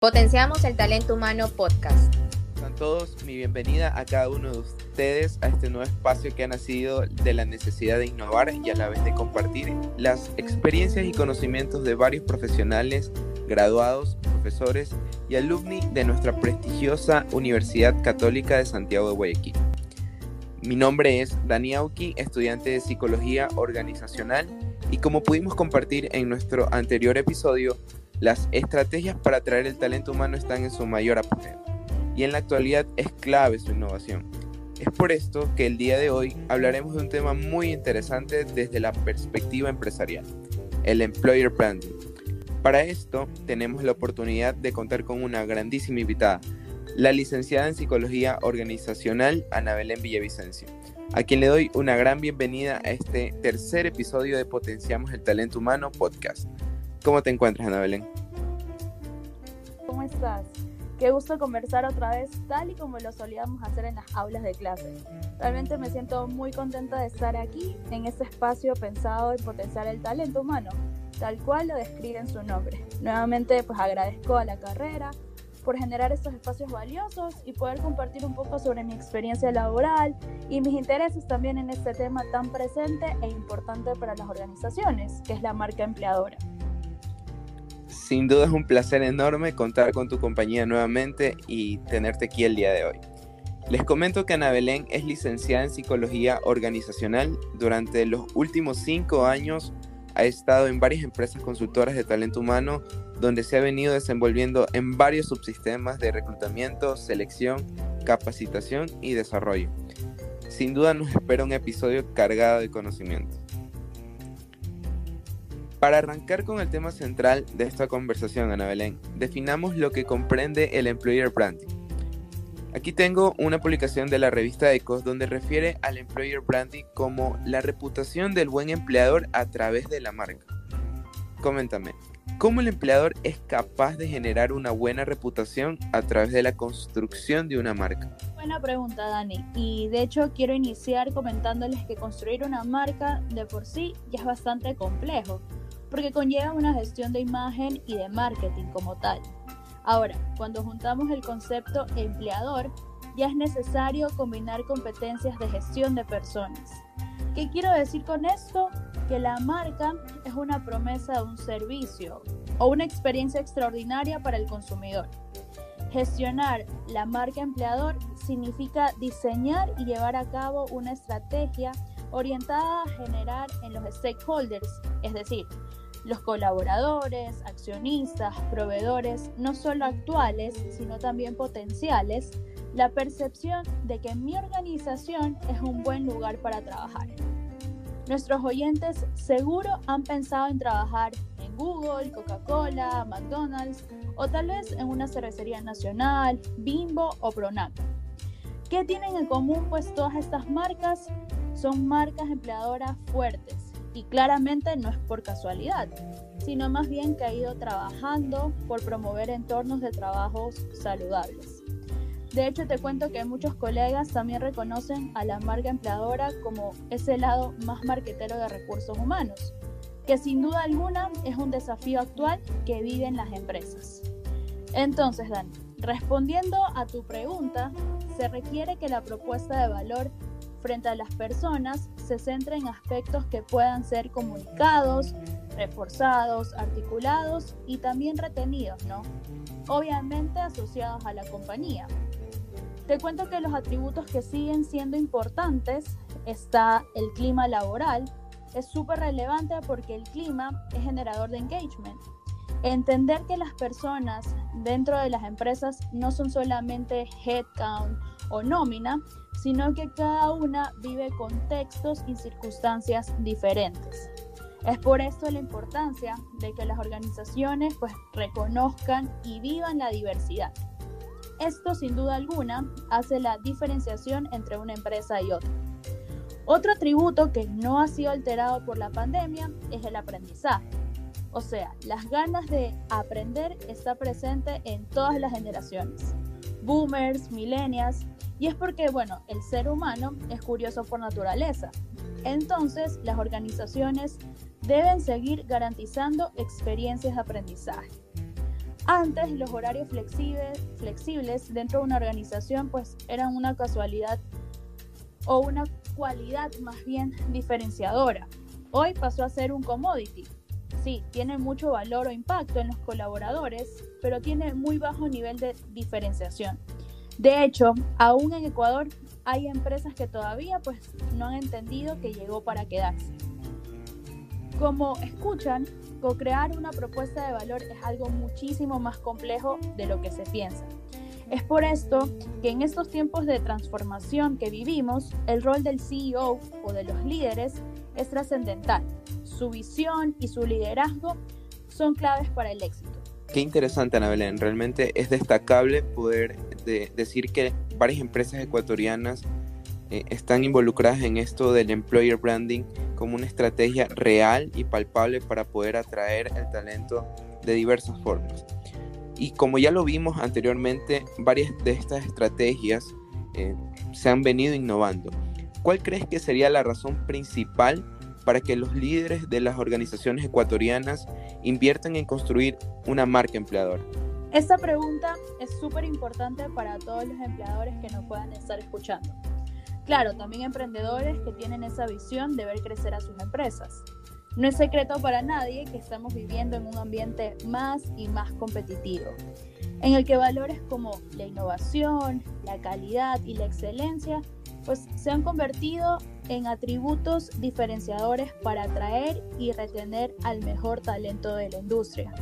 Potenciamos el Talento Humano Podcast. A todos, mi bienvenida a cada uno de ustedes a este nuevo espacio que ha nacido de la necesidad de innovar y a la vez de compartir las experiencias y conocimientos de varios profesionales, graduados, profesores y alumni de nuestra prestigiosa Universidad Católica de Santiago de Guayaquil. Mi nombre es Dani Auki, estudiante de Psicología Organizacional y como pudimos compartir en nuestro anterior episodio, las estrategias para atraer el talento humano están en su mayor apogeo y en la actualidad es clave su innovación. Es por esto que el día de hoy hablaremos de un tema muy interesante desde la perspectiva empresarial, el employer branding. Para esto tenemos la oportunidad de contar con una grandísima invitada, la licenciada en Psicología Organizacional Ana Belén Villavicencio, a quien le doy una gran bienvenida a este tercer episodio de Potenciamos el Talento Humano podcast. ¿Cómo te encuentras, Ana Belén? ¿Cómo estás? Qué gusto conversar otra vez tal y como lo solíamos hacer en las aulas de clase. Realmente me siento muy contenta de estar aquí en este espacio pensado en potenciar el talento humano, tal cual lo describe en su nombre. Nuevamente pues agradezco a la carrera por generar estos espacios valiosos y poder compartir un poco sobre mi experiencia laboral y mis intereses también en este tema tan presente e importante para las organizaciones, que es la marca empleadora. Sin duda es un placer enorme contar con tu compañía nuevamente y tenerte aquí el día de hoy. Les comento que Ana Belén es licenciada en Psicología Organizacional. Durante los últimos cinco años ha estado en varias empresas consultoras de talento humano donde se ha venido desenvolviendo en varios subsistemas de reclutamiento, selección, capacitación y desarrollo. Sin duda nos espera un episodio cargado de conocimiento. Para arrancar con el tema central de esta conversación, Ana Belén, definamos lo que comprende el Employer Branding. Aquí tengo una publicación de la revista Ecos donde refiere al Employer Branding como la reputación del buen empleador a través de la marca. Coméntame, ¿cómo el empleador es capaz de generar una buena reputación a través de la construcción de una marca? Buena pregunta, Dani. Y de hecho quiero iniciar comentándoles que construir una marca de por sí ya es bastante complejo porque conlleva una gestión de imagen y de marketing como tal. Ahora, cuando juntamos el concepto empleador, ya es necesario combinar competencias de gestión de personas. ¿Qué quiero decir con esto? Que la marca es una promesa de un servicio o una experiencia extraordinaria para el consumidor. Gestionar la marca empleador significa diseñar y llevar a cabo una estrategia orientada a generar en los stakeholders, es decir, los colaboradores, accionistas, proveedores, no solo actuales, sino también potenciales, la percepción de que mi organización es un buen lugar para trabajar. Nuestros oyentes seguro han pensado en trabajar en Google, Coca-Cola, McDonald's o tal vez en una cervecería nacional, Bimbo o Pronaco. ¿Qué tienen en común pues todas estas marcas? Son marcas empleadoras fuertes, y claramente no es por casualidad, sino más bien que ha ido trabajando por promover entornos de trabajos saludables. De hecho, te cuento que muchos colegas también reconocen a la marca empleadora como ese lado más marquetero de recursos humanos, que sin duda alguna es un desafío actual que viven las empresas. Entonces, Dani, respondiendo a tu pregunta, se requiere que la propuesta de valor frente a las personas se centra en aspectos que puedan ser comunicados, reforzados, articulados y también retenidos, ¿no? Obviamente asociados a la compañía. Te cuento que los atributos que siguen siendo importantes está el clima laboral. Es súper relevante porque el clima es generador de engagement. Entender que las personas dentro de las empresas no son solamente headcount o nómina, sino que cada una vive contextos y circunstancias diferentes. Es por esto la importancia de que las organizaciones pues reconozcan y vivan la diversidad. Esto sin duda alguna hace la diferenciación entre una empresa y otra. Otro atributo que no ha sido alterado por la pandemia es el aprendizaje. O sea, las ganas de aprender está presente en todas las generaciones. Boomers, millennials, y es porque, bueno, el ser humano es curioso por naturaleza. Entonces, las organizaciones deben seguir garantizando experiencias de aprendizaje. Antes los horarios flexibles, flexibles dentro de una organización pues eran una casualidad o una cualidad más bien diferenciadora. Hoy pasó a ser un commodity. Sí, tiene mucho valor o impacto en los colaboradores, pero tiene muy bajo nivel de diferenciación. De hecho, aún en Ecuador hay empresas que todavía pues no han entendido que llegó para quedarse. Como escuchan, co-crear una propuesta de valor es algo muchísimo más complejo de lo que se piensa. Es por esto que en estos tiempos de transformación que vivimos, el rol del CEO o de los líderes es trascendental. Su visión y su liderazgo son claves para el éxito. Qué interesante, Ana Belén. Realmente es destacable poder decir que varias empresas ecuatorianas eh, están involucradas en esto del employer branding como una estrategia real y palpable para poder atraer el talento de diversas formas. Y como ya lo vimos anteriormente, varias de estas estrategias eh, se han venido innovando. ¿Cuál crees que sería la razón principal para que los líderes de las organizaciones ecuatorianas inviertan en construir una marca empleadora? Esta pregunta es súper importante para todos los empleadores que nos puedan estar escuchando. Claro, también emprendedores que tienen esa visión de ver crecer a sus empresas. No es secreto para nadie que estamos viviendo en un ambiente más y más competitivo, en el que valores como la innovación, la calidad y la excelencia pues se han convertido en atributos diferenciadores para atraer y retener al mejor talento de la industria.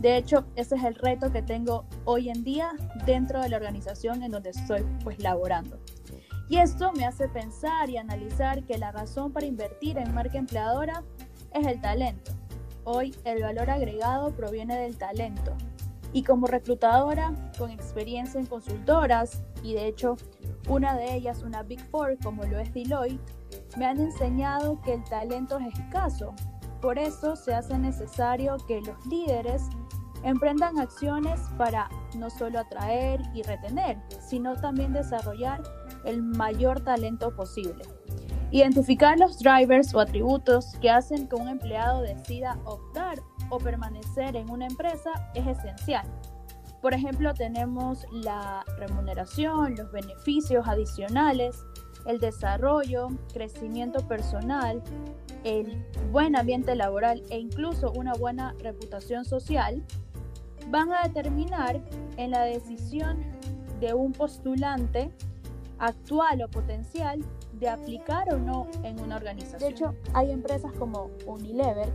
De hecho, ese es el reto que tengo hoy en día dentro de la organización en donde estoy pues laborando. Y esto me hace pensar y analizar que la razón para invertir en marca empleadora es el talento. Hoy el valor agregado proviene del talento. Y como reclutadora con experiencia en consultoras, y de hecho una de ellas, una Big Four como lo es Deloitte, me han enseñado que el talento es escaso. Por eso se hace necesario que los líderes emprendan acciones para no solo atraer y retener, sino también desarrollar el mayor talento posible. Identificar los drivers o atributos que hacen que un empleado decida optar o permanecer en una empresa es esencial. Por ejemplo, tenemos la remuneración, los beneficios adicionales, el desarrollo, crecimiento personal, el buen ambiente laboral e incluso una buena reputación social, van a determinar en la decisión de un postulante actual o potencial de aplicar o no en una organización. De hecho, hay empresas como Unilever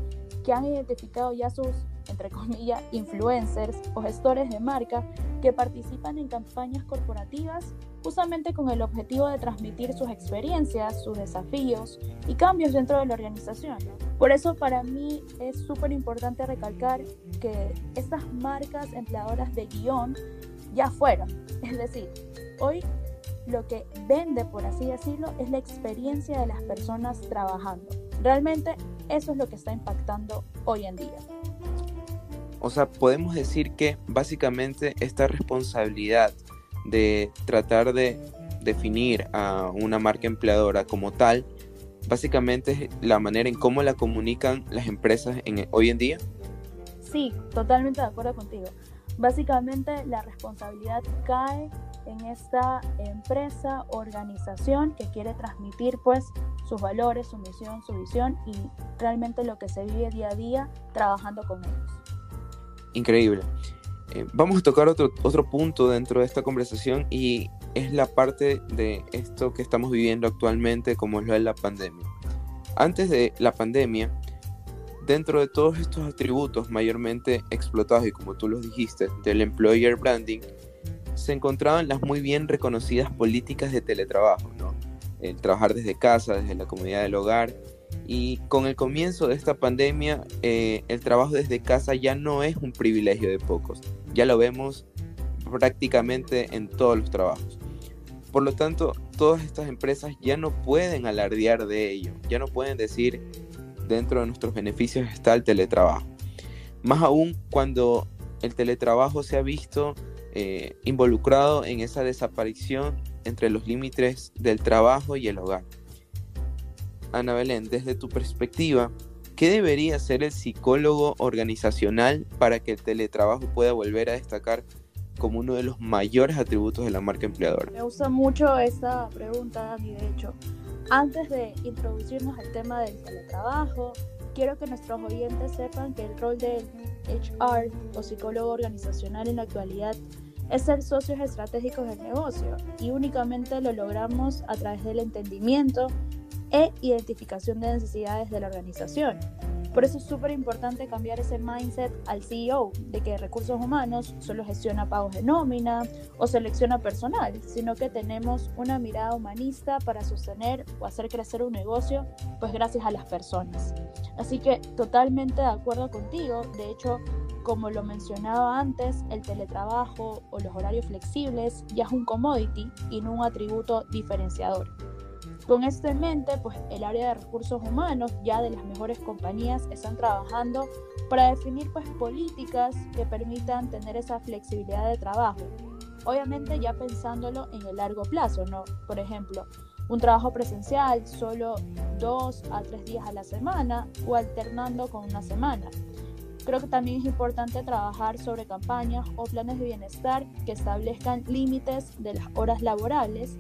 que han identificado ya sus, entre comillas, influencers o gestores de marca que participan en campañas corporativas justamente con el objetivo de transmitir sus experiencias, sus desafíos y cambios dentro de la organización. Por eso para mí es súper importante recalcar que estas marcas empleadoras de guion ya fueron. Es decir, hoy lo que vende, por así decirlo, es la experiencia de las personas trabajando. Realmente eso es lo que está impactando hoy en día. O sea, podemos decir que básicamente esta responsabilidad de tratar de definir a una marca empleadora como tal, básicamente es la manera en cómo la comunican las empresas en, hoy en día. Sí, totalmente de acuerdo contigo. Básicamente la responsabilidad cae en esta empresa, organización que quiere transmitir pues sus valores, su misión, su visión y realmente lo que se vive día a día trabajando con ellos. Increíble. Eh, vamos a tocar otro, otro punto dentro de esta conversación y es la parte de esto que estamos viviendo actualmente como es lo de la pandemia. Antes de la pandemia, dentro de todos estos atributos mayormente explotados y como tú los dijiste, del employer branding, se encontraban las muy bien reconocidas políticas de teletrabajo. El trabajar desde casa, desde la comunidad del hogar. Y con el comienzo de esta pandemia, eh, el trabajo desde casa ya no es un privilegio de pocos. Ya lo vemos prácticamente en todos los trabajos. Por lo tanto, todas estas empresas ya no pueden alardear de ello, ya no pueden decir dentro de nuestros beneficios está el teletrabajo. Más aún cuando el teletrabajo se ha visto eh, involucrado en esa desaparición entre los límites del trabajo y el hogar. Ana Belén, desde tu perspectiva, ¿qué debería ser el psicólogo organizacional para que el teletrabajo pueda volver a destacar como uno de los mayores atributos de la marca empleadora? Me gusta mucho esta pregunta, Dani, de hecho. Antes de introducirnos al tema del teletrabajo, quiero que nuestros oyentes sepan que el rol del HR o psicólogo organizacional en la actualidad es ser socios estratégicos del negocio y únicamente lo logramos a través del entendimiento e identificación de necesidades de la organización. Por eso es súper importante cambiar ese mindset al CEO de que recursos humanos solo gestiona pagos de nómina o selecciona personal, sino que tenemos una mirada humanista para sostener o hacer crecer un negocio, pues gracias a las personas. Así que totalmente de acuerdo contigo, de hecho, como lo mencionaba antes, el teletrabajo o los horarios flexibles ya es un commodity y no un atributo diferenciador. Con esto en mente, pues el área de recursos humanos ya de las mejores compañías están trabajando para definir pues políticas que permitan tener esa flexibilidad de trabajo. Obviamente ya pensándolo en el largo plazo, ¿no? Por ejemplo, un trabajo presencial solo dos a tres días a la semana o alternando con una semana. Creo que también es importante trabajar sobre campañas o planes de bienestar que establezcan límites de las horas laborables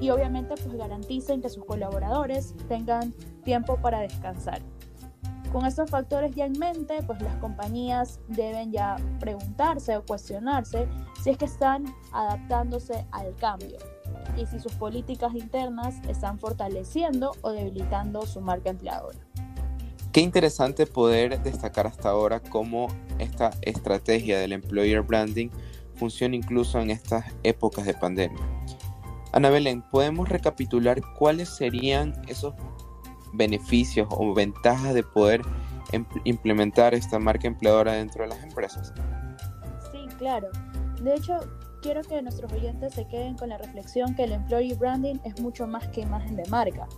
y obviamente pues garanticen que sus colaboradores tengan tiempo para descansar. Con estos factores ya en mente, pues las compañías deben ya preguntarse o cuestionarse si es que están adaptándose al cambio y si sus políticas internas están fortaleciendo o debilitando su marca empleadora. Qué interesante poder destacar hasta ahora cómo esta estrategia del employer branding funciona incluso en estas épocas de pandemia. Ana Belén, ¿podemos recapitular cuáles serían esos beneficios o ventajas de poder implementar esta marca empleadora dentro de las empresas? Sí, claro. De hecho, quiero que nuestros oyentes se queden con la reflexión que el employee branding es mucho más que imagen de marca.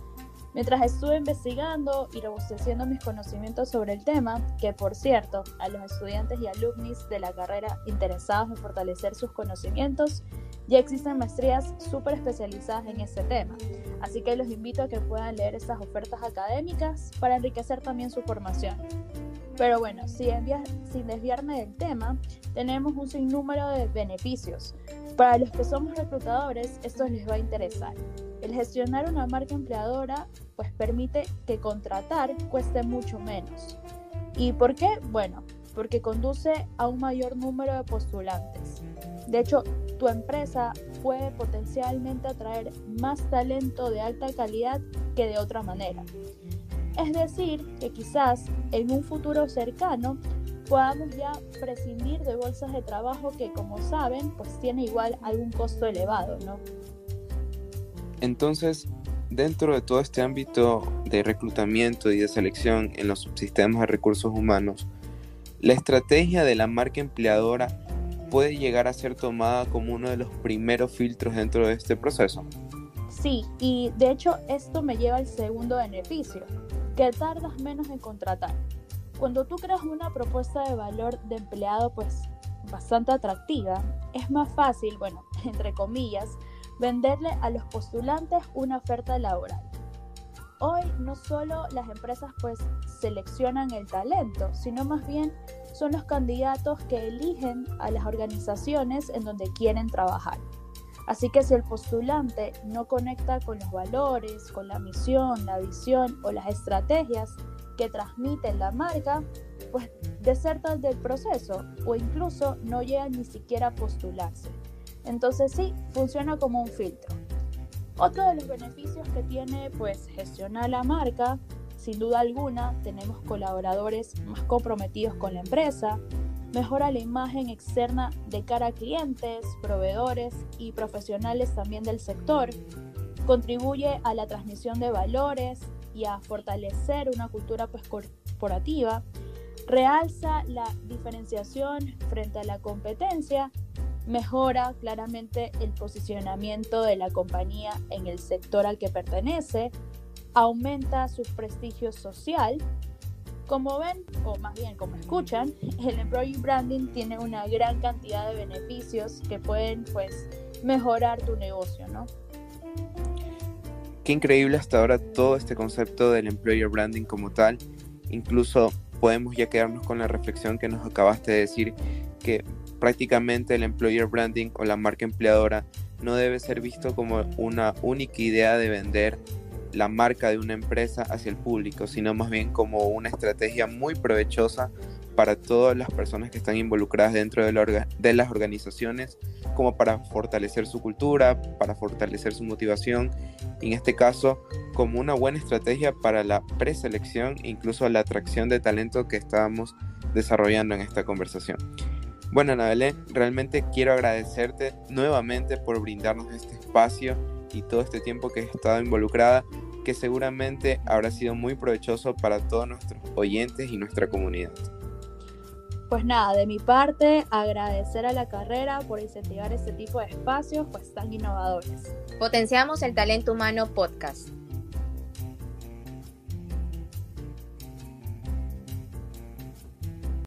Mientras estuve investigando y robusteciendo mis conocimientos sobre el tema, que por cierto, a los estudiantes y alumnos de la carrera interesados en fortalecer sus conocimientos, ya existen maestrías súper especializadas en este tema. Así que los invito a que puedan leer estas ofertas académicas para enriquecer también su formación. Pero bueno, sin, desviarme del tema, tenemos un sinnúmero de beneficios. Para los que somos reclutadores, esto les va a interesar. El gestionar una marca empleadora pues permite que contratar cueste mucho menos. ¿Y por qué? Bueno, porque conduce a un mayor número de postulantes. De hecho, tu empresa puede potencialmente atraer más talento de alta calidad que de otra manera. Es decir, que quizás en un futuro cercano podamos ya prescindir de bolsas de trabajo que, como saben, pues tiene igual algún costo elevado, ¿no? Entonces, dentro de todo este ámbito de reclutamiento y de selección en los subsistemas de recursos humanos, la estrategia de la marca empleadora puede llegar a ser tomada como uno de los primeros filtros dentro de este proceso. Sí, y de hecho esto me lleva al segundo beneficio, que tardas menos en contratar. Cuando tú creas una propuesta de valor de empleado pues bastante atractiva, es más fácil, bueno, entre comillas, venderle a los postulantes una oferta laboral. Hoy no solo las empresas pues seleccionan el talento, sino más bien son los candidatos que eligen a las organizaciones en donde quieren trabajar. Así que si el postulante no conecta con los valores, con la misión, la visión o las estrategias que transmite la marca, pues desertan del proceso o incluso no llegan ni siquiera a postularse. Entonces sí, funciona como un filtro. Otro de los beneficios que tiene pues gestionar la marca, sin duda alguna, tenemos colaboradores más comprometidos con la empresa, mejora la imagen externa de cara a clientes, proveedores y profesionales también del sector, contribuye a la transmisión de valores y a fortalecer una cultura pues, corporativa, realza la diferenciación frente a la competencia mejora claramente el posicionamiento de la compañía en el sector al que pertenece, aumenta su prestigio social. Como ven, o más bien como escuchan, el employee branding tiene una gran cantidad de beneficios que pueden pues mejorar tu negocio, ¿no? Qué increíble hasta ahora todo este concepto del employer branding como tal Incluso podemos ya quedarnos con la reflexión que nos acabaste de decir, que prácticamente el employer branding o la marca empleadora no debe ser visto como una única idea de vender la marca de una empresa hacia el público, sino más bien como una estrategia muy provechosa para todas las personas que están involucradas dentro de, de, las organizaciones, como para fortalecer su cultura, para fortalecer su motivación, y en este caso como una buena estrategia para la preselección e incluso la atracción de talento que estábamos desarrollando en esta conversación. Bueno, Ana realmente quiero agradecerte nuevamente por brindarnos este espacio y todo este tiempo que has estado involucrada, que seguramente habrá sido muy provechoso para todos nuestros oyentes y nuestra comunidad. Pues nada, de mi parte, agradecer a la carrera por incentivar este tipo de espacios pues tan innovadores. Potenciamos el talento humano podcast.